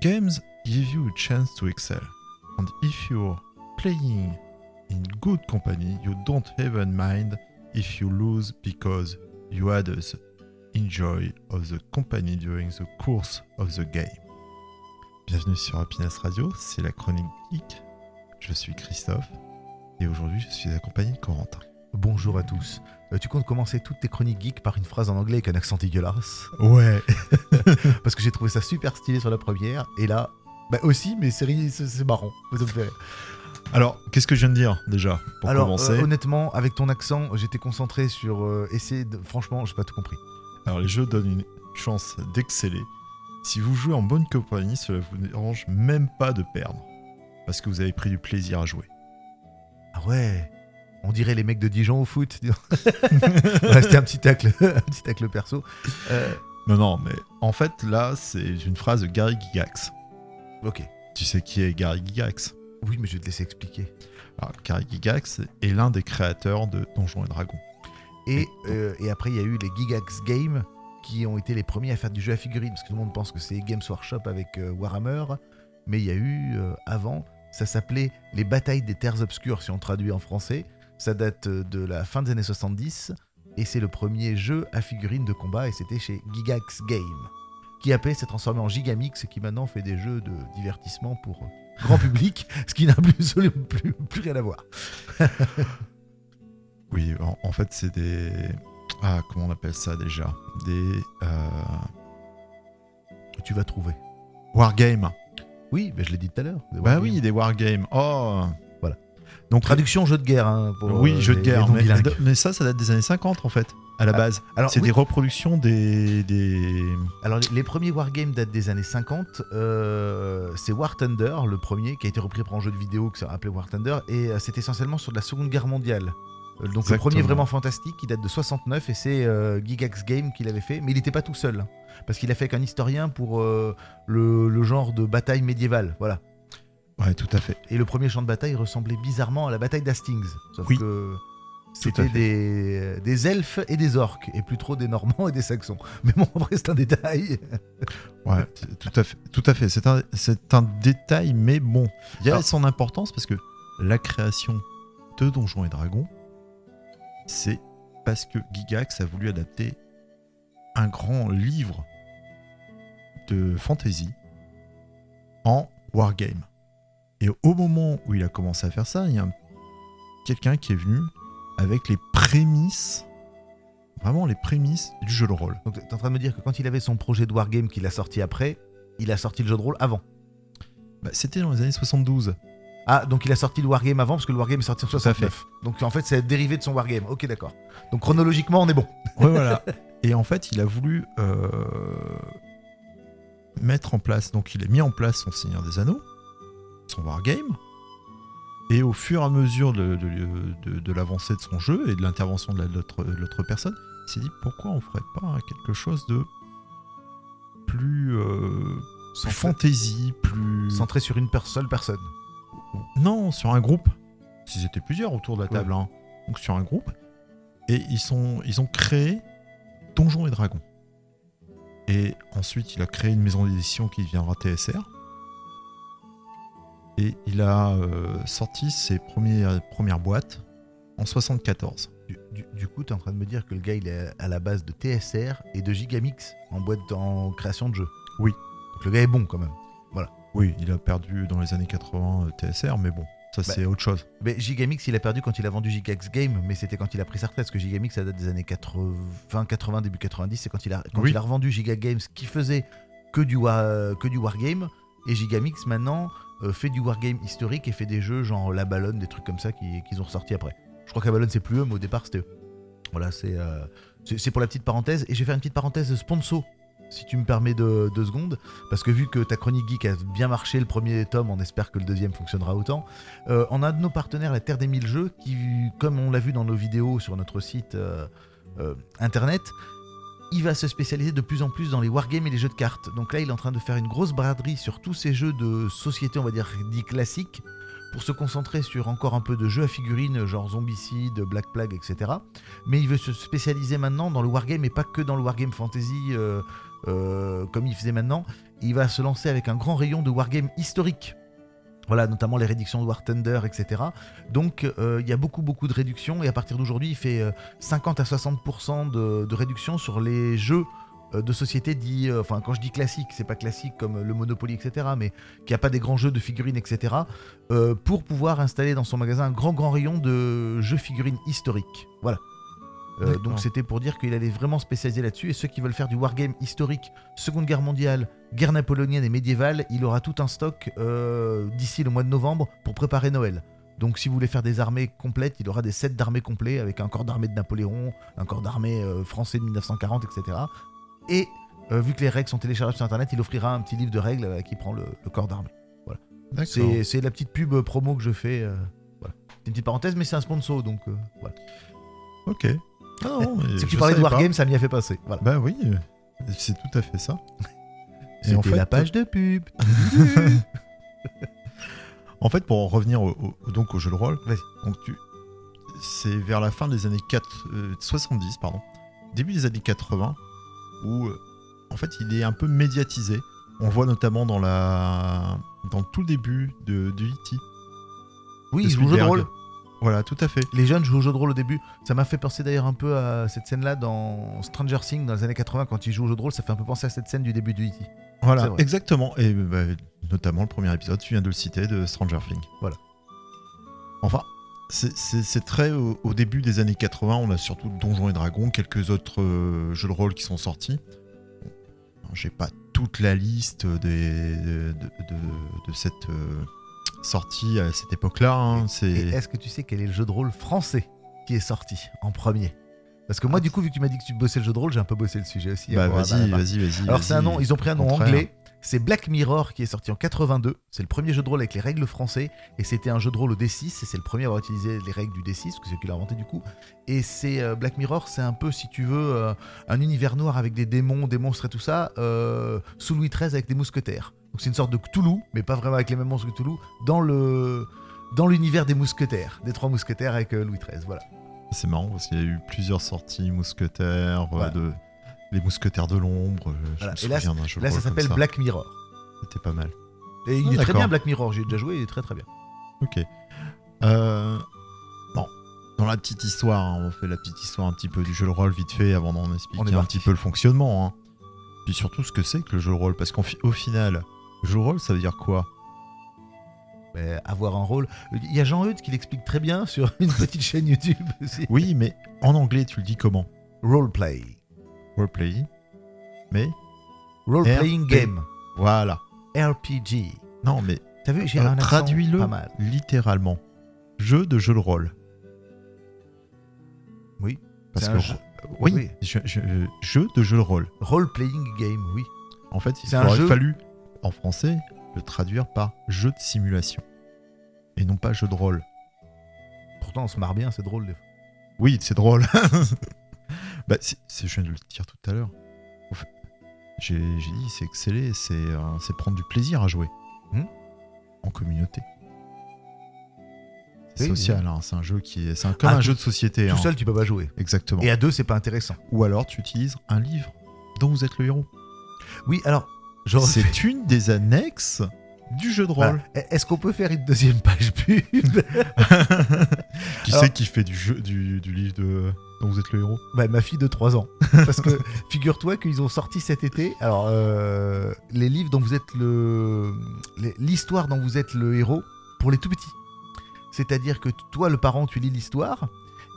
games give you a chance to excel. And if you're playing in good company, you don't even mind if you lose because you had the enjoy of the company during the course of the game. Bienvenue sur Happiness Radio, c'est la chronique geek. Je suis Christophe et aujourd'hui je suis accompagné de Corentin. Bonjour à tous. Euh, tu comptes commencer toutes tes chroniques geeks par une phrase en anglais avec un accent dégueulasse Ouais. Parce que j'ai trouvé ça super stylé sur la première. Et là, bah aussi, mais c'est c'est- c'est marrant. Ça me fait rire. Alors, qu'est-ce que je viens de dire déjà pour Alors, commencer euh, honnêtement, avec ton accent, j'étais concentré sur euh, essayer de. Franchement, j'ai pas tout compris. Alors, les jeux donnent une chance d'exceller. Si vous jouez en bonne compagnie, cela vous dérange même pas de perdre. Parce que vous avez pris du plaisir à jouer. Ah ouais? On dirait les mecs de Dijon au foot. Ouais, C'était un petit tacle, un petit tacle perso. Euh, Non, non, mais en fait, là, c'est une phrase de Gary Gygax. ok. Tu sais qui est Gary Gygax? Oui, mais je vais te laisser expliquer. Alors, Gary Gygax est l'un des créateurs de Donjons et Dragons. Et, euh, et après, il y a eu les Gigax Games qui ont été les premiers à faire du jeu à figurines. Parce que tout le monde pense que c'est Games Workshop avec euh, Warhammer. Mais il y a eu euh, avant, ça s'appelait Les Batailles des Terres Obscures, si on traduit en français. Ça date euh, de la fin des années 70. Et c'est le premier jeu à figurines de combat. Et c'était chez Gigax Game. Qui après s'est transformé en Gigamix et qui maintenant fait des jeux de divertissement pour euh, grand public. ce qui n'a plus, plus, plus rien à voir. Oui, en, en fait, c'est des. Ah, comment on appelle ça déjà? Des. Euh... Tu vas trouver. Wargames. Oui, mais je l'ai dit tout à l'heure. Bah oui, des wargames. Oh. Donc, Traduction jeu de guerre. hein, pour, oui, euh, jeux de les- guerre. mais, ça, ça date des années 50 en fait, à la Ah, base. Alors, c'est oui, des reproductions des. des... alors, les- les premiers wargames datent des années 50. euh, c'est War Thunder, le premier, qui a été repris pour un jeu de vidéo qui s'est appelé War Thunder. Et euh, c'est essentiellement sur de la Seconde Guerre mondiale. Euh, donc le premier vraiment fantastique, qui date de 69, et c'est euh, Gigax Game qui l'avait fait. Mais il n'était pas tout seul. hein, parce qu'il a fait avec un historien pour euh, le, le genre de bataille médiévale. Voilà. Ouais, tout à fait. Et le premier champ de bataille ressemblait bizarrement à la bataille d'Hastings. Sauf Oui. que c'était des, des elfes et des orques, et plus trop des Normands et des Saxons. Mais bon, après, c'est un détail. Ouais, tout à fait. Tout à fait. C'est un, détail, mais bon, il y a Alors- son importance parce que la création de Donjons et Dragons, c'est parce que Gigax a voulu adapter un grand livre de fantasy en wargame. Et au moment où il a commencé à faire ça, il y a un- quelqu'un qui est venu avec les prémices, vraiment les prémices du jeu de rôle. Donc, t'es en train de me dire que quand il avait son projet de wargame qu'il a sorti après, il a sorti le jeu de rôle avant. Bah, C'était dans les années 72. Ah, donc il a sorti le wargame avant, parce que le wargame est sorti en Tout à 69. Donc en fait, c'est dérivé de son wargame. Ok, d'accord. Donc chronologiquement, on est bon. Ouais, voilà. Et en fait, il a voulu euh, mettre en place, donc il a mis en place son Seigneur des Anneaux, son Wargame, et au fur et à mesure de, de- de- de l'avancée de son jeu et de l'intervention de la- de l'autre personne, il s'est dit pourquoi on ferait pas quelque chose de plus, euh, plus fantasy, plus... Centré sur une per- seule personne. Non, sur un groupe. S'ils étaient plusieurs autour de la table, Ouais. hein. donc sur un groupe. Et ils, sont, ils ont créé Donjons et Dragons. Et ensuite, il a créé une maison d'édition qui deviendra TSR. Et il a euh, sorti ses premières, premières boîtes en 74. Du, du- du coup, tu es en train de me dire que le gars, il est à la base de TSR et de Gigamix en boîte en création de jeu. Oui. Donc le gars est bon quand même. Oui, il a perdu dans les années 80 euh, TSR, mais bon, ça Bah, c'est autre chose. Mais Gigamix, il a perdu quand il a vendu Gigax Game, mais c'était quand il a pris sa retraite, parce que Gigamix, ça date des années 80, 80 début 90, c'est quand il a, quand Oui. il a revendu Giga Games qui faisait que du, wa- que du wargame, et Gigamix maintenant euh, fait du wargame historique et fait des jeux genre La Ballonne, des trucs comme ça qui- qu'ils ont ressortis après. Je crois que La Ballonne, c'est plus eux, mais au départ, c'était eux. Voilà, c'est euh, pour la petite parenthèse, et je vais faire une petite parenthèse de sponsor. Si tu me permets deux, deux secondes, parce que vu que ta chronique geek a bien marché le premier tome, on espère que le deuxième fonctionnera autant. Euh, on a de nos partenaires, la Terre des Mille Jeux, qui, comme on l'a vu dans nos vidéos sur notre site internet, il va se spécialiser de plus en plus dans les wargames et les jeux de cartes. Donc là, il est en train de faire une grosse braderie sur tous ces jeux de société, on va dire, dits classiques, pour se concentrer sur encore un peu de jeux à figurines, genre Zombicide, Black Plague, etc. Mais il veut se spécialiser maintenant dans le wargame et pas que dans le wargame fantasy euh, euh, comme il faisait maintenant. il va se lancer avec un grand rayon de wargame historique. Voilà, notamment les réductions de War Thunder, etc. Donc euh, il y a beaucoup beaucoup de réductions et à partir d'aujourd'hui il fait euh, 50 à 60% de, réduction sur les jeux euh, de société dits, euh, enfin quand je dis classique, c'est pas classique comme le Monopoly, etc. Mais qui a pas des grands jeux de figurines, etc. euh, pour pouvoir installer dans son magasin un grand grand rayon de jeux figurines historiques. Voilà. Euh, donc c'était pour dire qu'il allait vraiment spécialiser là-dessus et ceux qui veulent faire du wargame historique, Seconde Guerre mondiale, guerre napoléonienne et médiévale, il aura tout un stock euh, d'ici le mois de novembre pour préparer Noël. Donc si vous voulez faire des armées complètes, il aura des sets d'armées complets avec un corps d'armée de Napoléon, un corps d'armée euh, français de 1940, etc. Et vu que les règles sont téléchargeables sur internet, il offrira un petit livre de règles qui prend le, le corps d'armée. D'accord. C'est la petite pub promo que je fais. voilà. C'est une petite parenthèse, mais c'est un sponsor, donc voilà. Ok. Ah non, C'est que tu parlais de. Wargame, ça m'y a fait passer. Voilà. Bah oui, euh, c'est tout à fait ça. Et en fait, la page de pub. En fait, pour en revenir au, au- donc au jeu de rôle, donc tu, c'est vers la fin des années 4, euh, 70, pardon, début des années 80, où euh, en fait il est un peu médiatisé. On voit notamment dans la, dans tout le début de, du E.T. Oui, de ils jouent jeu de rôle. Voilà, tout à fait. Les jeunes jouent au jeu de rôle au début. Ça m'a fait penser d'ailleurs un peu à cette scène-là dans Stranger Things dans les années 80 quand ils jouent au jeu de rôle. Ça fait un peu penser à cette scène du début du E.T. Voilà, exactement. Et bah, notamment le premier épisode, tu viens de le citer, de Stranger Things. Voilà. Enfin, c'est- très au, au début des années 80, on a surtout Donjons et Dragons, quelques autres euh, jeux de rôle qui sont sortis. J'ai pas toute la liste des, de, de- de cette euh, sortie à cette époque-là. hein. C'est est-ce que tu sais quel est le jeu de rôle français qui est sorti en premier? Parce que moi, du coup, vu que tu m'as dit que tu bossais le jeu de rôle, j'ai un peu bossé le sujet aussi. bah, hein, vas-y, vas-y, vas-y. Alors c'est un nom, ils ont pris un nom anglais. C'est Black Mirror qui est sorti en 82. C'est le premier jeu de rôle avec les règles français. Et c'était un jeu de rôle au D6. Et c'est le premier à avoir utilisé les règles du D6, parce que c'est lui qui l'a inventé du coup. Et c'est euh, Black Mirror, c'est un peu, si tu veux, euh, un univers noir avec des démons, des monstres et tout ça, euh, sous Louis XIII avec des mousquetaires. Donc c'est une sorte de Cthulhu, mais pas vraiment avec les mêmes monstres que Cthulhu, dans le dans l'univers des mousquetaires, des trois mousquetaires avec Louis XIII. Voilà. C'est marrant parce qu'il y a eu plusieurs sorties mousquetaires, euh, Voilà. de, les mousquetaires de l'ombre. euh, Voilà. Et là, jeu de Là, ça s'appelle Black Mirror. C'était pas mal. Et il Ah, est très bien Black Mirror. J'ai déjà joué, il est très très bien. Ok. Euh, bon, dans la petite histoire, hein, on fait la petite histoire un petit peu du jeu de rôle vite fait avant d'en On expliquer est un parti. petit peu le fonctionnement. hein. Puis surtout ce que c'est que le jeu de rôle. Parce qu'au final, le jeu de rôle, ça veut dire quoi? Avoir un rôle. Il y a Jean-Eudes qui l'explique très bien sur une petite chaîne YouTube aussi. Oui, mais en anglais, tu le dis comment? Roleplay. Roleplay. Mais Role-playing game. voilà. RPG. Non, mais T'as vu, j'ai euh, un traduis-le littéralement. Jeu de jeu de rôle. Oui, Parce que jeu. oui, Oui. je- je- euh, jeu de jeu de rôle. Role-playing game, oui. En fait, il aurait jeu- fallu, en français, le traduire par jeu de simulation. Et non pas jeu de rôle. Pourtant, on se marre bien, c'est drôle. des fois. Oui, c'est drôle. bah, c'est, je viens de le dire tout à l'heure. En fait, J'ai, j'ai dit, c'est exceller, c'est, euh, c'est prendre du plaisir à jouer. Hmm. En communauté. C'est Oui, social, hein, c'est un jeu qui est. C'est un, comme Ah, un tout- jeu de société. Tout hein. seul, tu peux pas jouer. Exactement. Et à deux, c'est pas intéressant. Ou alors tu utilises un livre dont vous êtes le héros. Oui, alors, C'est une des annexes du jeu de rôle. Est-ce qu'on peut faire une deuxième page pub Qui c'est qui fait du, jeu, du, du livre de dont vous êtes le héros Bah, ma fille de 3 ans. Parce que figure-toi qu'ils ont sorti cet été. Alors, euh, les livres dont vous êtes le. L'histoire dont vous êtes le héros pour les tout petits. C'est-à-dire que toi, le parent, tu lis l'histoire.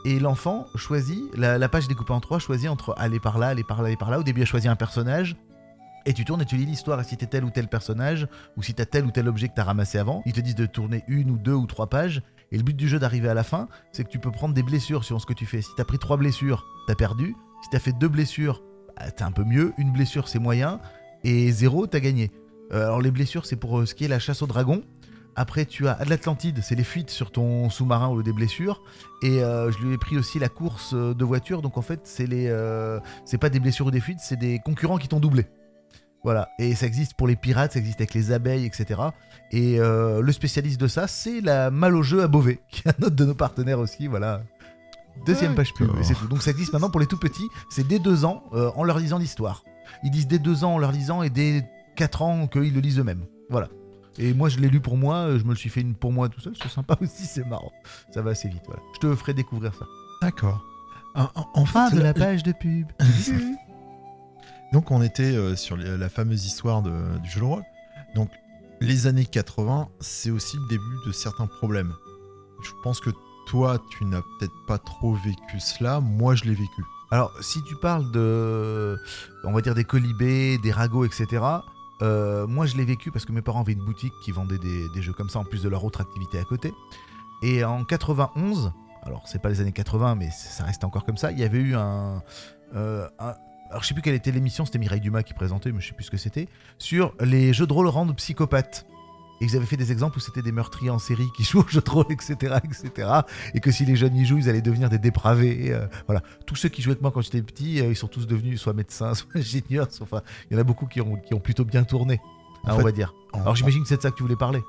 Et l'enfant choisit, la, la page découpée en trois, choisit entre aller par là, aller par là, aller par là. Au début, il a choisi un personnage. Et tu tournes et tu lis l'histoire. Si t'es tel ou tel personnage, ou si t'as tel ou tel objet que t'as ramassé avant, ils te disent de tourner une ou deux ou trois pages. Et le but du jeu d'arriver à la fin, c'est que tu peux prendre des blessures sur ce que tu fais. Si t'as pris trois blessures, t'as perdu. Si t'as fait deux blessures, bah, t'es un peu mieux. Une blessure, c'est moyen. Et zéro, t'as gagné. Euh, alors les blessures, c'est pour euh, ce qui est la chasse au dragon. Après, tu as l'Atlantide, c'est les fuites sur ton sous-marin lieu des blessures. Et euh, je lui ai pris aussi la course de voiture. Donc en fait, c'est les, c'est pas des blessures ou des fuites, c'est des concurrents qui t'ont doublé. Voilà. Et ça existe pour les pirates, ça existe avec les abeilles, etc. Et euh, le spécialiste de ça, c'est la Mal au jeu à Beauvais, qui est un autre de nos partenaires aussi. Voilà. Deuxième page pub, et c'est tout. Donc ça existe maintenant pour les tout petits. C'est dès deux ans euh, en leur lisant l'histoire. Ils disent dès deux ans en leur lisant et dès 4 ans qu'ils le lisent eux-mêmes. Voilà. Et moi, je l'ai lu pour moi, je me le suis fait une pour moi tout seul, c'est sympa aussi, c'est marrant. Ça va assez vite, voilà. Je te ferai découvrir ça. D'accord. En, en- en Fin fait, de la la- page de pub. Donc on était euh, sur la fameuse histoire du jeu de rôle. Donc les années 80, c'est aussi le début de certains problèmes. Je pense que toi, tu n'as peut-être pas trop vécu cela. Moi, je l'ai vécu. Alors, si tu parles de, on va dire des colibés, des ragots, etc., euh, moi je l'ai vécu parce que mes parents avaient une boutique qui vendait des, jeux comme ça en plus de leur autre activité à côté. Et en 91, alors c'est pas les années 80, mais ça reste encore comme ça, il y avait eu un. euh, un- alors je sais plus quelle était l'émission, c'était Mireille Dumas qui présentait, mais je sais plus ce que c'était, sur les jeux de rôle rendent psychopathes. Et ils avaient fait des exemples où c'était des meurtriers en série qui jouent aux jeux de rôle, etc., etc. Et que si les jeunes y jouent, ils allaient devenir des dépravés. euh, voilà tous ceux qui jouaient avec moi quand j'étais petit, euh, ils sont tous devenus soit médecins, soit ingénieurs. soit- Enfin, il y en a beaucoup qui ont, qui ont plutôt bien tourné, hein, fait, on va dire. Alors j'imagine que c'est de ça que tu voulais parler.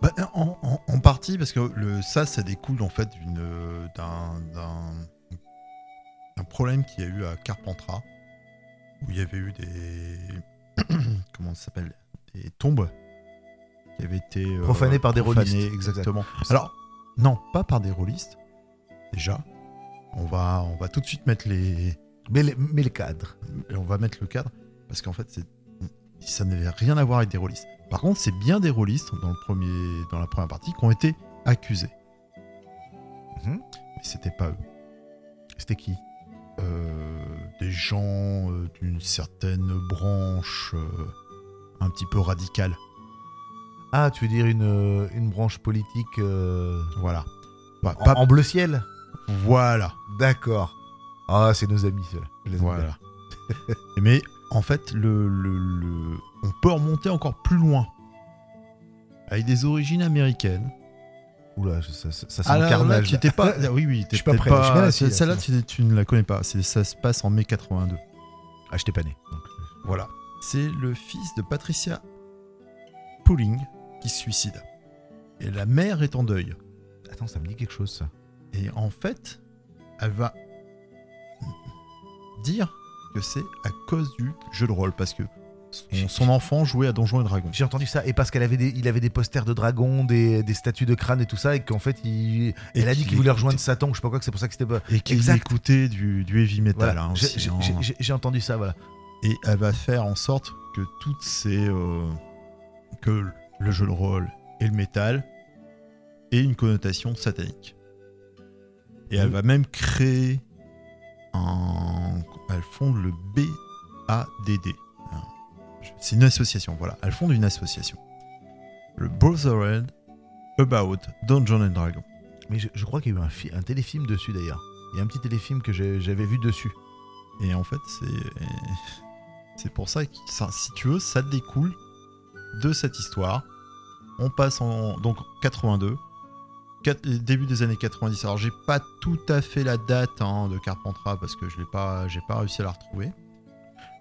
Bah, en, en- en partie parce que le, ça, ça découle en fait d'un problème qu'il y a eu à Carpentras où il y avait eu des comment ça s'appelle des tombes qui avaient été euh, Profanées par des profanées, rôlistes. exactement. Exact. Alors non, pas par des rôlistes. Déjà, on va on va tout de suite mettre les Mais, le- mais le cadre. on va mettre le cadre parce qu'en fait ça n'avait rien à voir avec des rôlistes. Par contre, c'est bien des rôlistes dans le premier dans la première partie qui ont été accusés. Mhm. Mais c'était pas eux. C'était qui? Des gens euh, d'une certaine branche euh, un petit peu radicale. Ah, tu veux dire une, euh, une branche politique euh, Voilà. Bah, en, pas- en bleu ciel? Voilà. D'accord. Ah, c'est nos amis, ceux-là. Voilà. Mais en fait, le, le- le- on peut remonter encore plus loin. Avec des origines américaines. Oula, ça, ça, ça sent Ah le là, tu étais pas. ah oui, oui, Je suis pas prêt, Celle-là, tu, tu ne la connais pas. Ça se passe en mai 82. Ah, je t'ai pas né. donc. Voilà. C'est le fils de Patricia Pooling qui se suicide. Et la mère est en deuil. Attends, ça me dit quelque chose, ça. Et en fait, elle va dire que c'est à cause du jeu de rôle. Parce que son, son enfant jouait à Donjons et Dragons. J'ai entendu ça. Et parce qu'elle avait des, il avait des posters de dragons, des, des statues de crâne et tout ça, et qu'en fait, il, elle a dit qu'il voulait rejoindre Satan, ou je sais pas quoi, que c'est pour ça que c'était pas. Et qu'il écoutait du, du heavy metal. Voilà. hein, J'ai- hein. j'ai- entendu ça, voilà. et elle va faire en sorte que toutes ces euh, que le jeu de rôle et le métal aient une connotation satanique. Et elle Mhm. va même créer un elle fonde le BADD. C'est une association, voilà. Elle fonde une association. Le Brotherhood About Dungeons and Dragons. Mais je, je crois qu'il y a eu un, fi- un téléfilm dessus d'ailleurs. Il y a un petit téléfilm que j'ai- j'avais vu dessus. Et en fait, c'est c'est pour ça que ça, si tu veux, ça découle de cette histoire. On passe en donc 82, Quat- début des années 90. Alors j'ai pas tout à fait la date hein, de Carpentras parce que je l'ai pas, j'ai pas réussi à la retrouver.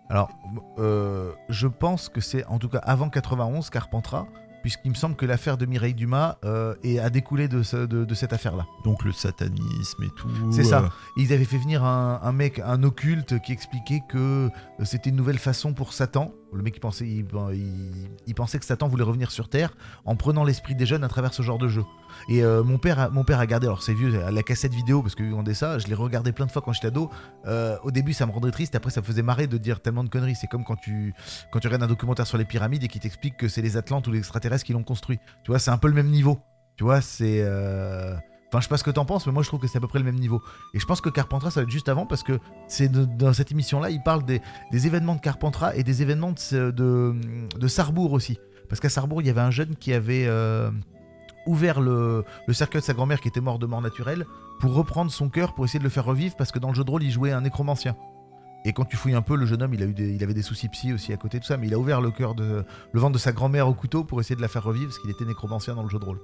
Alors, euh, je pense que c'est en tout cas avant 91, Carpentras, puisqu'il me semble que l'affaire de Mireille Dumas euh, est- a découlé de, ce- de- de cette affaire-là. Donc le satanisme et tout. C'est ça. euh, Ils avaient fait venir un, un mec, un occulte, qui expliquait que euh, c'était une nouvelle façon pour Satan. Le mec, il pensait, il, il- il pensait que Satan voulait revenir sur Terre en prenant l'esprit des jeunes à travers ce genre de jeu. Et euh, mon, père a, mon père a gardé, alors c'est vieux, la cassette vidéo, parce qu'on dit ça, je l'ai regardé plein de fois quand j'étais ado. Euh, au début, ça me rendait triste, après, ça me faisait marrer de dire tellement de conneries. C'est comme quand tu, quand tu regardes un documentaire sur les pyramides et qui t'explique que c'est les Atlantes ou les extraterrestres qui l'ont construit. Tu vois, c'est un peu le même niveau. Tu vois, c'est. euh, Enfin, je sais pas ce que t'en penses, mais moi je trouve que c'est à peu près le même niveau. Et je pense que Carpentras, ça va être juste avant parce que c'est dans cette émission-là, il parle des, événements de Carpentras et des événements de, de, aussi. Parce qu'à Sarrebourg, il y avait un jeune qui avait euh, ouvert le, le cercueil de sa grand-mère qui était mort de mort naturelle pour reprendre son cœur pour essayer de le faire revivre parce que dans le jeu de rôle, il jouait un nécromancien. Et quand tu fouilles un peu, le jeune homme, il, a eu des- il avait des soucis psy aussi à côté de ça, mais il a ouvert le cœur de le ventre de sa grand-mère au couteau pour essayer de la faire revivre parce qu'il était nécromancien dans le jeu de rôle.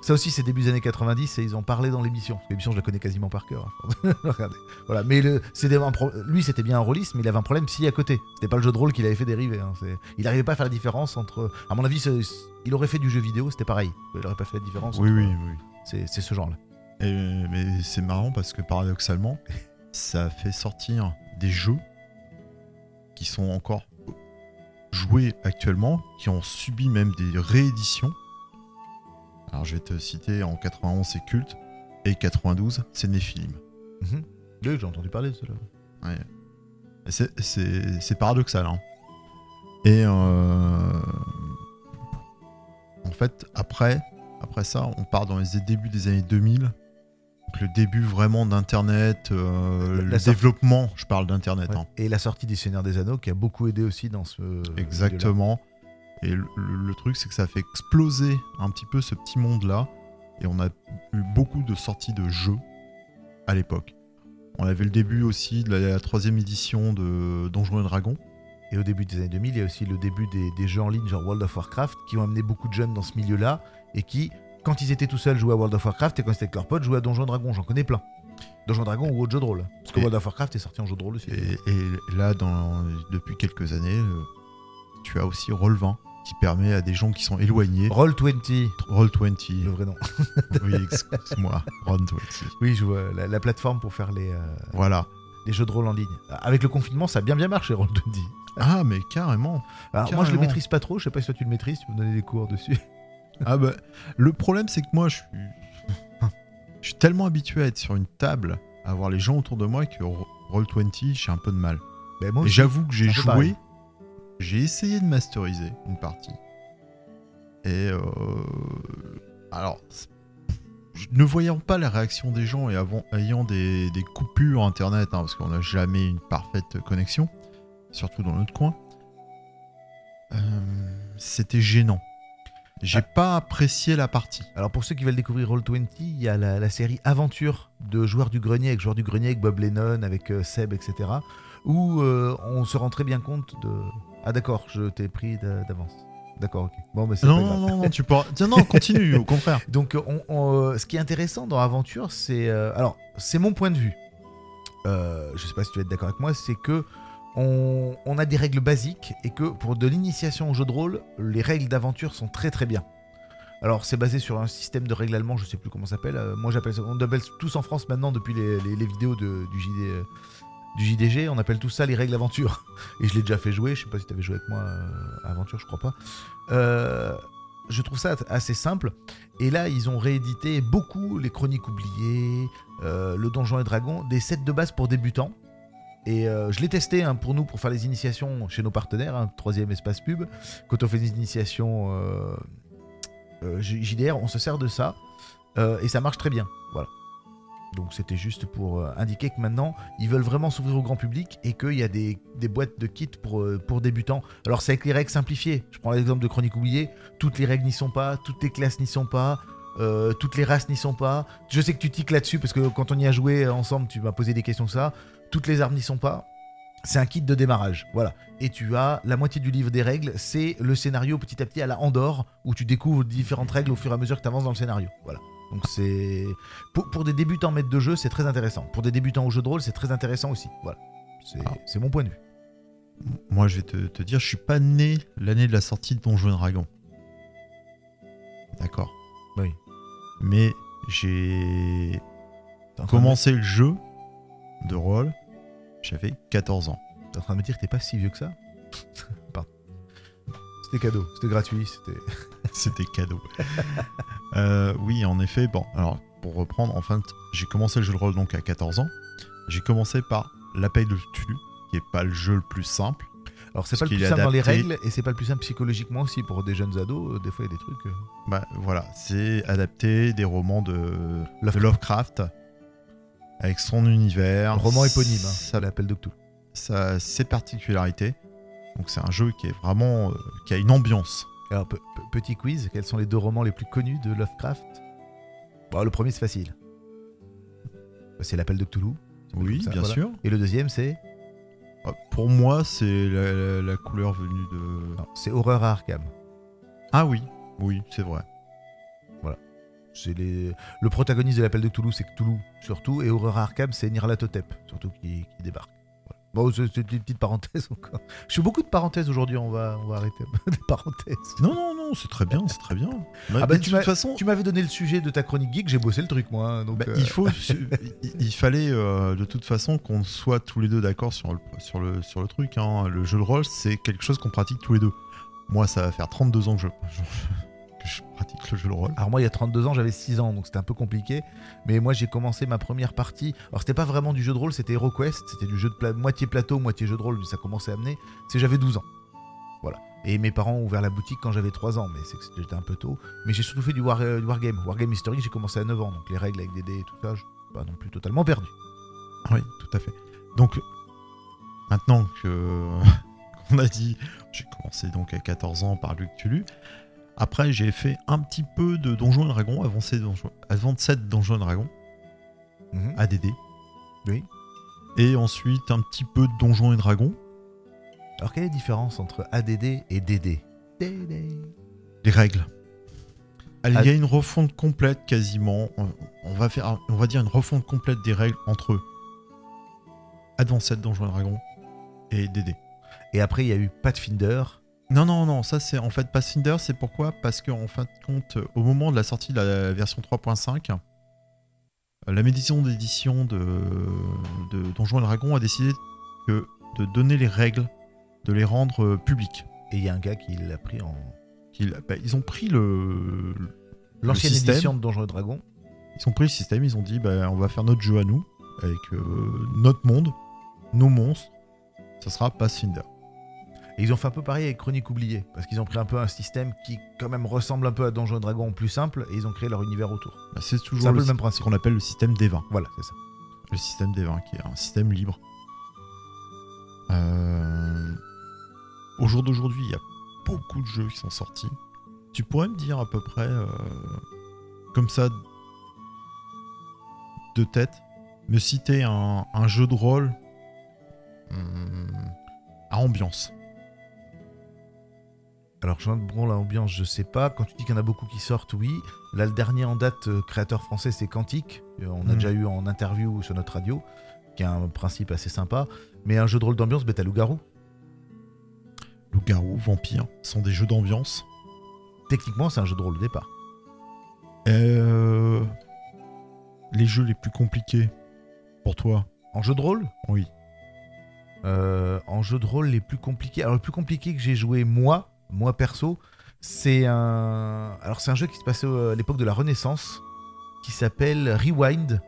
Ça aussi, c'est début des années 90 et ils en parlaient dans l'émission. L'émission, je la connais quasiment par cœur. hein. Regardez. Voilà. Mais le, pro- lui, c'était bien un rôliste, mais il avait un problème psy à côté. C'était pas le jeu de rôle qu'il avait fait dériver. hein. Il n'arrivait pas à faire la différence entre. À mon avis, il aurait fait du jeu vidéo, c'était pareil. Il aurait pas fait la différence. Oui, entre- oui, oui. C'est, c'est ce genre-là. Et- mais c'est marrant parce que paradoxalement, ça fait sortir des jeux qui sont encore jouer actuellement, qui ont subi même des rééditions. Alors je vais te citer en 91 c'est Culte et 92 c'est Néphilim. Mhm. Oui, j'ai entendu parler de cela. Ouais. C'est paradoxal. hein. Et euh, en fait, après, après ça, on part dans les débuts des années 2000. Le début vraiment d'Internet, euh, le développement, je parle d'Internet. Ouais. hein. Et la sortie du Seigneur des Anneaux qui a beaucoup aidé aussi dans ce. Exactement. Et le, le- le truc, c'est que ça a fait exploser un petit peu ce petit monde-là. Et on a eu beaucoup de sorties de jeux à l'époque. On avait le début aussi de la, la troisième édition de Donjons et Dragons. Et au début des années 2000, il y a aussi le début des, des jeux en ligne, genre World of Warcraft, qui ont amené beaucoup de jeunes dans ce milieu-là et qui, quand ils étaient tout seuls, jouaient à World of Warcraft et quand ils étaient avec leurs potes, jouaient à Donjons et Dragons. J'en connais plein. Donjons et Dragons ou autre jeu de rôle. Parce que Et- World of Warcraft est sorti en jeu de rôle aussi. Et, et là, dans, depuis quelques années, euh, tu as aussi Roll20 qui permet à des gens qui sont éloignés. Roll20, Roll20. le vrai nom. oui, excuse-moi. Roll20. Oui, je vois la, la plateforme pour faire les, euh, Voilà. les jeux de rôle en ligne. Avec le confinement, ça a bien bien marché, Roll20. Ah, mais carrément. Alors, moi, je le Carrément. maîtrise pas trop. Je sais pas si toi tu le maîtrises. Tu peux me donner des cours dessus. Ah bah, le problème, c'est que moi, je suis... je suis tellement habitué à être sur une table, à avoir les gens autour de moi, que Ro- Roll20, j'ai un peu de mal. Ben, moi j'avoue que j'ai joué, j'ai essayé de masteriser une partie. Et euh, alors, ne voyant pas la réaction des gens et avant, ayant des, des coupures internet, hein, parce qu'on n'a jamais une parfaite connexion, surtout dans notre coin, euh, c'était gênant. J'ai Ah. pas apprécié la partie. Alors pour ceux qui veulent découvrir Roll20, il y a la, la série Aventure de Joueurs du Grenier avec Joueurs du Grenier, avec Bob Lennon, avec euh, Seb, etc. Où euh, on se rend très bien compte de... Ah d'accord, je t'ai pris d'a- d'avance. D'accord, ok. Bon, mais c'est pas Non, grave. non, non, non, tu pourras. Tiens, non, continue, au contraire. Donc euh, on- on, ce qui est intéressant dans Aventure, c'est... euh, alors, c'est mon point de vue. Je sais pas si tu vas être d'accord avec moi, c'est que on, a des règles basiques et que pour de l'initiation au jeu de rôle, les règles d'aventure sont très très bien. Alors c'est basé sur un système de règles allemand, je sais plus comment ça s'appelle. Euh, moi j'appelle ça, on appelle tous en France maintenant depuis les, vidéos du, JD, euh, du JDG, on appelle tout ça les règles aventure. Et je l'ai déjà fait jouer, je sais pas si tu avais joué avec moi euh, à aventure, je crois pas. Euh, je trouve ça assez simple. Et là, ils ont réédité beaucoup les Chroniques oubliées, euh, le Donjon et Dragon, des sets de base pour débutants. Et euh, je l'ai testé hein, pour nous, pour faire les initiations chez nos partenaires, hein, troisième espace pub. Quand on fait des initiations euh, euh, JDR, on se sert de ça. et ça marche très bien. Voilà. Donc c'était juste pour indiquer que maintenant, ils veulent vraiment s'ouvrir au grand public et qu'il y a des, boîtes de kits pour, débutants. Alors c'est avec les règles simplifiées. Je prends l'exemple de Chronique oubliée. Toutes les règles n'y sont pas, toutes les classes n'y sont pas. toutes les races n'y sont pas. Je sais que tu tiques là-dessus parce que quand on y a joué ensemble, tu m'as posé des questions ça. Toutes les armes n'y sont pas. C'est un kit de démarrage, voilà. Et tu as la moitié du livre des règles, c'est le scénario petit à petit à la Andorre, où tu découvres différentes règles au fur et à mesure que tu avances dans le scénario. Voilà. Donc c'est pour, pour des débutants maîtres de jeu, c'est très intéressant. Pour des débutants au jeu de rôle, c'est très intéressant aussi. Voilà. C'est Ah. mon point de vue. Moi, je vais te, te dire, je suis pas né l'année de la sortie de Donjons et Dragons. D'accord. Oui. Mais j'ai commencé le jeu de rôle, j'avais 14 ans. T'es en train de me dire que t'es pas si vieux que ça Pardon. C'était cadeau, c'était gratuit, c'était. C'était cadeau. Euh, oui, en effet. Bon, alors, pour reprendre, enfin, j'ai commencé le jeu de rôle donc à 14 ans. J'ai commencé par l'appel de Cthulhu, qui est pas le jeu le plus simple. Alors c'est pas le plus simple dans les règles et c'est pas le plus simple psychologiquement aussi pour des jeunes ados. euh, Des fois il y a des trucs. euh, Bah voilà, c'est adapté des romans de Lovecraft. de Lovecraft avec son univers. Un roman éponyme, hein, sa- l'appel de Cthulhu. sa- ses particularités. Donc c'est un jeu qui est vraiment euh, qui a une ambiance. Alors, pe- pe- petit quiz, quels sont les deux romans les plus connus de Lovecraft? Bon, le premier c'est facile. C'est l'appel de Cthulhu. Oui, ça, bien voilà. sûr. Et le deuxième c'est? Ah, Pour moi, c'est la, la- la couleur venue de. c'est Horreur à Arkham. Ah oui, oui, c'est vrai. C'est les... Le protagoniste de l'appel de Cthulhu c'est Cthulhu surtout et Horreur à Arkham c'est Nyarlathotep surtout qui, qui débarque. Bon, c'est une petite parenthèse encore. Je fais beaucoup de parenthèses aujourd'hui, on va, on va arrêter des parenthèses. Non, non, non, c'est très bien, c'est très bien. Ah bah, tu de toute façon, Tu m'avais donné le sujet de ta chronique geek, j'ai bossé le truc moi. hein, donc, bah, euh, il faut, il, il fallait euh, de toute façon qu'on soit tous les deux d'accord sur le, sur le, sur le truc. hein. Le jeu de rôle, c'est quelque chose qu'on pratique tous les deux. Moi, ça va faire 32 ans que je, je- que je pratique le jeu de rôle. Alors moi il y a 32 ans j'avais 6 ans donc c'était un peu compliqué. Mais moi j'ai commencé ma première partie. Alors c'était pas vraiment du jeu de rôle c'était HeroQuest. C'était du jeu de pla- moitié plateau moitié jeu de rôle ça commençait à amener. C'est j'avais 12 ans. Voilà. Et mes parents ont ouvert la boutique quand j'avais 3 ans mais c'est que j'étais un peu tôt. Mais j'ai surtout fait du, war, euh, du wargame. Wargame historique j'ai commencé à 9 ans. Donc les règles avec des dés et tout ça je suis pas non plus totalement perdu. Oui, tout à fait. Donc, maintenant que qu'on a dit, j'ai commencé donc à 14 ans par Luc Tulu. Après, j'ai fait un petit peu de Donjons et Dragons, avancé Donjons, avancé Donjons et Dragons, Mhm. ADD. Oui. Et ensuite, un petit peu de Donjons et Dragons, alors quelle est la différence entre ADD et DD DD. les règles. Ah. Il y a une refonte complète quasiment. On- va faire, on va dire une refonte complète des règles entre Advanced Donjons et Dragons et DD. et après il y a eu Pathfinder Non, non, non, ça c'est en fait Pathfinder, c'est pourquoi? Parce qu'en fin de compte, au moment de la sortie de la version 3.5, euh, la maison d'édition de, de Donjons et Dragons a décidé que de donner les règles, de les rendre euh, publiques. et il y a un gars qui l'a pris en bah, ils ont pris le, l'ancienne système. édition de Donjons et Dragons ils ont pris le système, ils ont dit bah, on va faire notre jeu à nous, avec euh, notre monde, nos monstres, ça sera Pathfinder. Et ils ont fait un peu pareil avec Chronique oubliée, parce qu'ils ont pris un peu un système qui quand même ressemble un peu à Donjons et Dragons plus simple, et ils ont créé leur univers autour. Bah, c'est toujours le, le même principe. qu'on appelle le système des 20. Voilà, c'est ça. le système des 20, qui est un système libre. Euh, Au jour d'aujourd'hui, il y a beaucoup de jeux qui sont sortis. Tu pourrais me dire à peu près, euh, comme ça, de tête, me citer un, un jeu de rôle hum, à ambiance. Alors, je bon, l'ambiance, je sais pas. Quand tu dis qu'il y en a beaucoup qui sortent, oui. Là, le dernier en date, euh, créateur français, c'est Quantique. Euh, On a Mhm. déjà eu en interview sur notre radio, qui a un principe assez sympa. Mais un jeu de rôle d'ambiance, bah, t'as Loup-Garou. Loup-garou, vampire, sont des jeux d'ambiance. Techniquement, c'est un jeu de rôle au départ. Euh, Les jeux les plus compliqués pour toi En jeu de rôle? Oui. Euh, en jeu de rôle les plus compliqués. Alors le plus compliqué que j'ai joué moi, moi perso, c'est un. Alors c'est un jeu qui se passait euh, à l'époque de la Renaissance, qui s'appelle Rewind.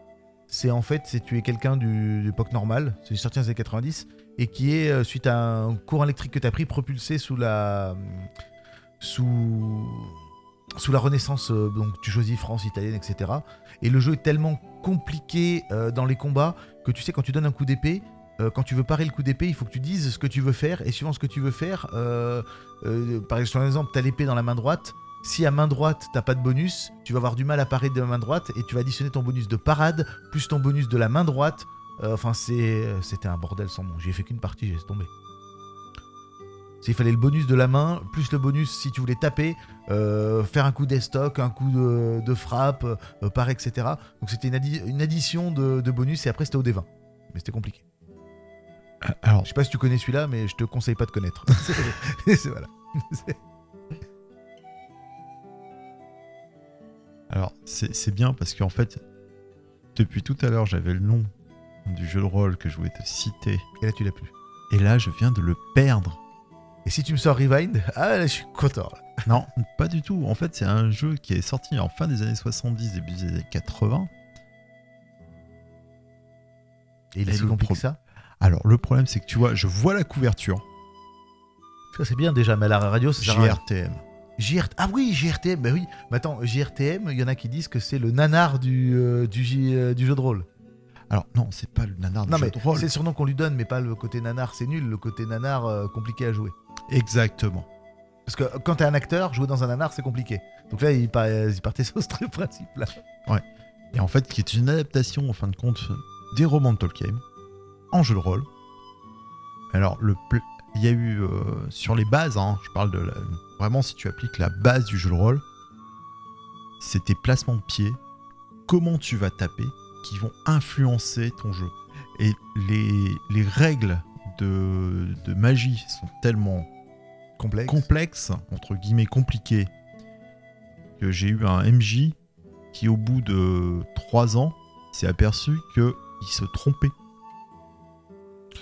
C'est en fait, c'est tu es quelqu'un de l'époque normale, c'est sorti dans les années 90, et qui est euh, suite à un courant électrique que tu as pris, propulsé sous la sous sous la Renaissance. euh, donc tu choisis France, italienne, etc. Et le jeu est tellement compliqué euh, dans les combats que tu sais quand tu donnes un coup d'épée, euh, quand tu veux parer le coup d'épée, il faut que tu dises ce que tu veux faire. Et suivant ce que tu veux faire, euh, euh, par exemple, tu as l'épée dans la main droite. Si à main droite, t'as pas de bonus, tu vas avoir du mal à parer de la main droite et tu vas additionner ton bonus de parade plus ton bonus de la main droite. Enfin, c'était un bordel sans nom. J'y ai fait qu'une partie, j'ai tomber. S'il fallait le bonus de la main, plus le bonus si tu voulais taper, faire un coup d'estoc, un coup de, frappe, euh, parer, etc. Donc c'était une, addi- une addition de, de bonus et après c'était au D20. Mais c'était compliqué. Alors, Je sais pas si tu connais celui-là, mais je te conseille pas de connaître. C'est- voilà. Alors, c'est bien parce qu'en fait, depuis tout à l'heure, j'avais le nom du jeu de rôle que je voulais te citer. Et là, tu l'as plus. Et là, je viens de le perdre. Et si tu me sors Rewind, ah là, je suis content. là. Non, pas du tout. En fait, c'est un jeu qui est sorti en fin des années 70, début des années 80. Et il est si compliqué que ça? Alors, le problème, c'est que tu vois, je vois la couverture. Ça, c'est bien déjà, mais à la radio, rien. JRTM. JR... Ah oui, JRTM, bah oui. Mais attends, JRTM, il y en a qui disent que c'est le nanar du, euh, du, J- euh, du jeu de rôle. Alors, non, c'est pas le nanar du Non, jeu mais de rôle. c'est le surnom qu'on lui donne, mais pas le côté nanar, c'est nul. Le côté nanar, euh, compliqué à jouer. Exactement. Parce que quand t'es un acteur, jouer dans un nanar, c'est compliqué. Donc là, il, par- il partait sur ce principe-là. Et en fait, qui est une adaptation, en fin de compte, des romans de Tolkien en jeu de rôle. Alors, le il y a eu euh, sur les bases, hein, je parle de la- vraiment si tu appliques la base du jeu de rôle, c'est tes placements de pied, comment tu vas taper, qui vont influencer ton jeu. Et les, les règles de, de magie sont tellement Complexe. complexes, entre guillemets compliqués, que j'ai eu un MJ qui, au bout de 3 ans, s'est aperçu qu'il se trompait.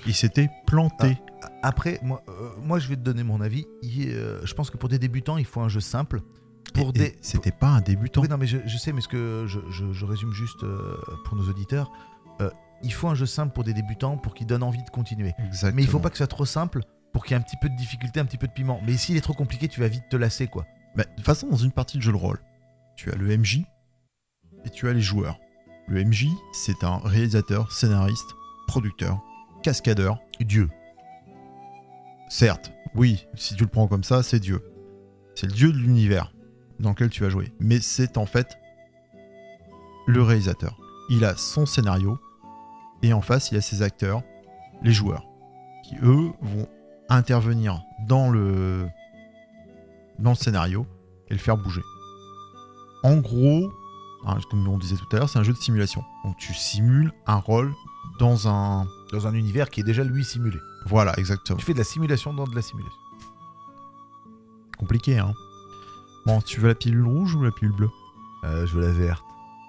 Il s'était planté. Après, moi, euh, moi, je vais te donner mon avis. Il- euh, je pense que pour des débutants, il faut un jeu simple. Pour Et- des, et C'était pas un débutant. Oui, non, mais je, je sais, mais ce que je, je- je résume juste euh, pour nos auditeurs. Il faut un jeu simple pour des débutants pour qu'ils donnent envie de continuer. Exactement. Mais il faut pas que ce soit trop simple pour qu'il y ait un petit peu de difficulté, un petit peu de piment. Mais s'il est trop compliqué, tu vas vite te lasser, quoi. Bah, de toute façon, dans une partie de jeu de rôle, tu as le MJ et tu as les joueurs. Le MJ, c'est un réalisateur, scénariste, producteur, cascadeur. Dieu. Certes, oui, si tu le prends comme ça, c'est Dieu. C'est le Dieu de l'univers dans lequel tu vas jouer. Mais c'est en fait le réalisateur. Il a son scénario et en face, il a ses acteurs, les joueurs, qui eux vont intervenir dans le, dans le scénario et le faire bouger. En gros, hein, comme on disait tout à l'heure, c'est un jeu de simulation. Donc tu simules un rôle dans un... Dans un univers qui est déjà lui simulé. Voilà, exactement. Tu fais de la simulation dans de la simulation. Compliqué, hein. Bon, tu veux la pilule rouge ou la pilule bleue? Euh, je veux la verte.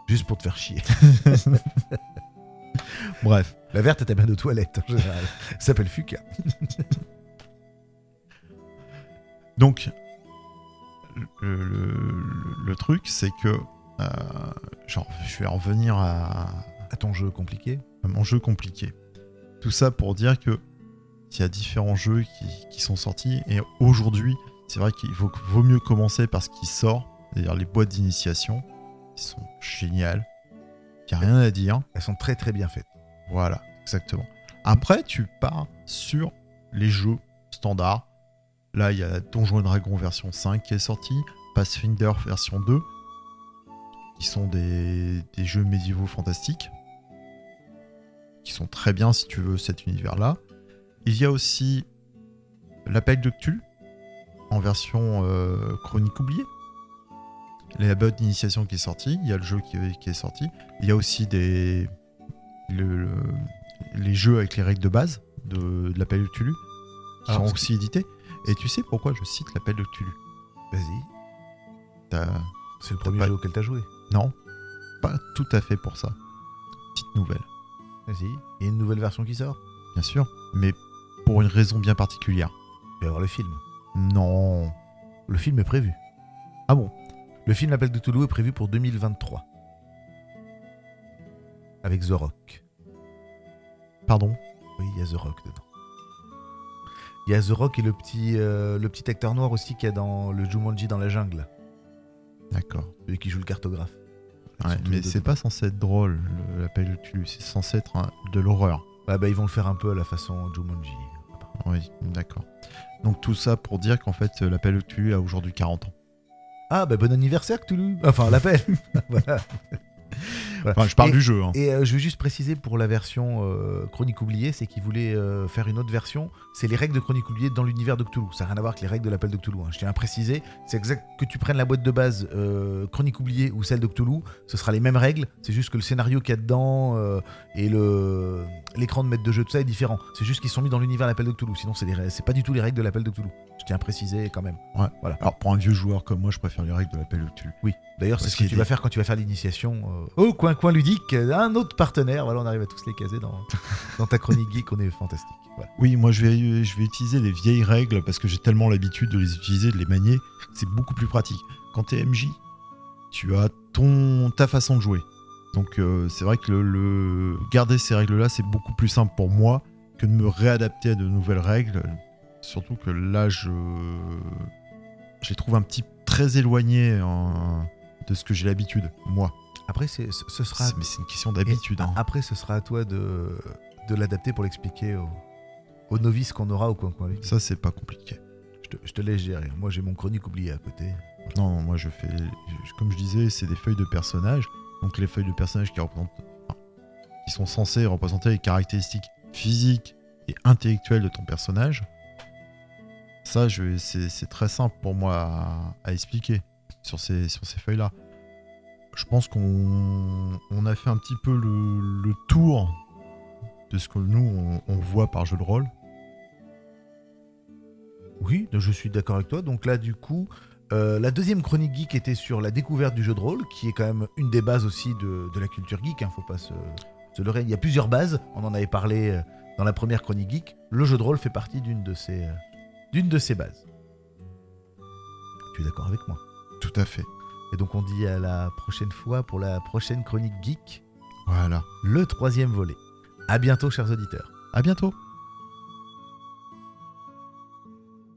Juste pour te faire chier. Bref. La verte est ta main de toilette en général. Ça s'appelle Fuka. Donc, le, le- le truc, c'est que... euh, genre, je vais revenir à, À ton jeu compliqué. à mon jeu compliqué. Tout ça pour dire que il y a différents jeux qui, qui sont sortis et aujourd'hui, c'est vrai qu'il vaut, vaut mieux commencer par ce qui sort, c'est-à-dire les boîtes d'initiation, qui sont géniales. Il n'y a rien à dire. Elles sont très très bien faites. Voilà, exactement. Après, tu pars sur les jeux standards. Là, il y a Donjons et Dragons version 5 qui est sorti, Pathfinder version 2, qui sont des, des jeux médiévaux fantastiques, qui sont très bien si tu veux cet univers-là. Il y a aussi l'Appel de Cthulhu, en version euh, chronique oubliée. La boîte d'initiation qui est sortie, il y a le jeu qui, qui est sorti. Il y a aussi des, le- le- les jeux avec les règles de base de, de l'appel de Cthulhu qui Alors, sont ce aussi édités. Et tu sais pourquoi je cite l'appel de Cthulhu? Vas-y. C'est le premier pas- jeu auquel t'as joué. Non, pas tout à fait pour ça. Petite nouvelle, Vas-y. Il y a une nouvelle version qui sort. bien sûr, mais pour une raison bien particulière. Tu vas voir le film. Non. Le film est prévu. Ah bon Le film L'Appel de Toulouse est prévu pour 2023. Avec The Rock. Pardon? Oui, il y a The Rock dedans. Il y a The Rock et le petit, euh, le petit acteur noir aussi qu'il y a dans le Jumanji dans la jungle. D'accord. Celui qui joue le cartographe. Ouais, mais c'est pas censé être drôle, le- l'appel de Cthulhu. C'est censé être de l'horreur. Ah bah ils vont le faire un peu à la façon Jumanji. Oui, d'accord. Donc tout ça pour dire qu'en fait, l'appel de Cthulhu a aujourd'hui 40 ans. Ah bah bon anniversaire Cthulhu Enfin l'appel Voilà. Voilà. Enfin, je parle Et- du jeu. hein. Et euh, je veux juste préciser pour la version euh, Chronique oubliée, c'est qu'ils voulaient euh, faire une autre version. C'est les règles de Chronique oubliée dans l'univers de Cthulhu. Ça n'a rien à voir avec les règles de l'appel de Cthulhu. hein. Je tiens à préciser, c'est exact que tu prennes la boîte de base Chronique oubliée ou celle de Cthulhu, ce sera les mêmes règles. C'est juste que le scénario qu'il y a dedans et le l'écran de maître de jeu, tout ça est différent. C'est juste qu'ils sont mis dans l'univers de l'appel de Cthulhu. Sinon, c'est les- pas du tout les règles de l'appel de Cthulhu. Je tiens à préciser quand même. Alors pour un vieux joueur comme moi, je préfère les règles de l'appel de Cthulhu. Oui. D'ailleurs, c'est ce que tu vas faire quand tu vas faire l'initiation euh, au coin coin ludique, un autre partenaire. Voilà, on arrive à tous les caser dans, dans ta chronique geek, on est fantastique. Voilà. Oui, moi je vais, je vais utiliser les vieilles règles parce que j'ai tellement l'habitude de les utiliser, de les manier, c'est beaucoup plus pratique. Quand t'es MJ, tu as ton, ta façon de jouer. Donc euh, c'est vrai que le, le- garder ces règles-là, c'est beaucoup plus simple pour moi que de me réadapter à de nouvelles règles. Surtout que là, je, je les trouve un petit très éloignés hein, de ce que j'ai l'habitude, moi. Après, c'est- ce sera. Mais c'est une question d'habitude. Hein. Après, ce sera à toi de, de l'adapter pour l'expliquer aux, aux novices qu'on aura au coin coin ludique. Ça, c'est pas compliqué. Je te, je te laisse gérer. Moi, j'ai mon chronique oublié à côté. Non, non, moi je fais. je- Comme je disais, c'est des feuilles de personnages. Donc les feuilles de personnages qui représentent. enfin, qui sont censées représenter les caractéristiques physiques et intellectuelles de ton personnage. Ça, je vais- c'est c'est très simple pour moi à, à expliquer sur ces, sur ces feuilles-là. Je pense qu'on on a fait un petit peu le, tour de ce que nous, on, voit par jeu de rôle. Oui, je suis d'accord avec toi. Donc là, du coup, euh, la deuxième chronique geek était sur la découverte du jeu de rôle, qui est quand même une des bases aussi de, la culture geek. Hein, faut pas se, leurrer. Il y a plusieurs bases. On en avait parlé euh, dans la première chronique geek. Le jeu de rôle fait partie d'une de ces, euh, d'une de ces bases. Tu es d'accord avec moi? Tout à fait. Et donc on dit à la prochaine fois pour la prochaine chronique geek, Voilà. le troisième volet. À bientôt, chers auditeurs. À bientôt.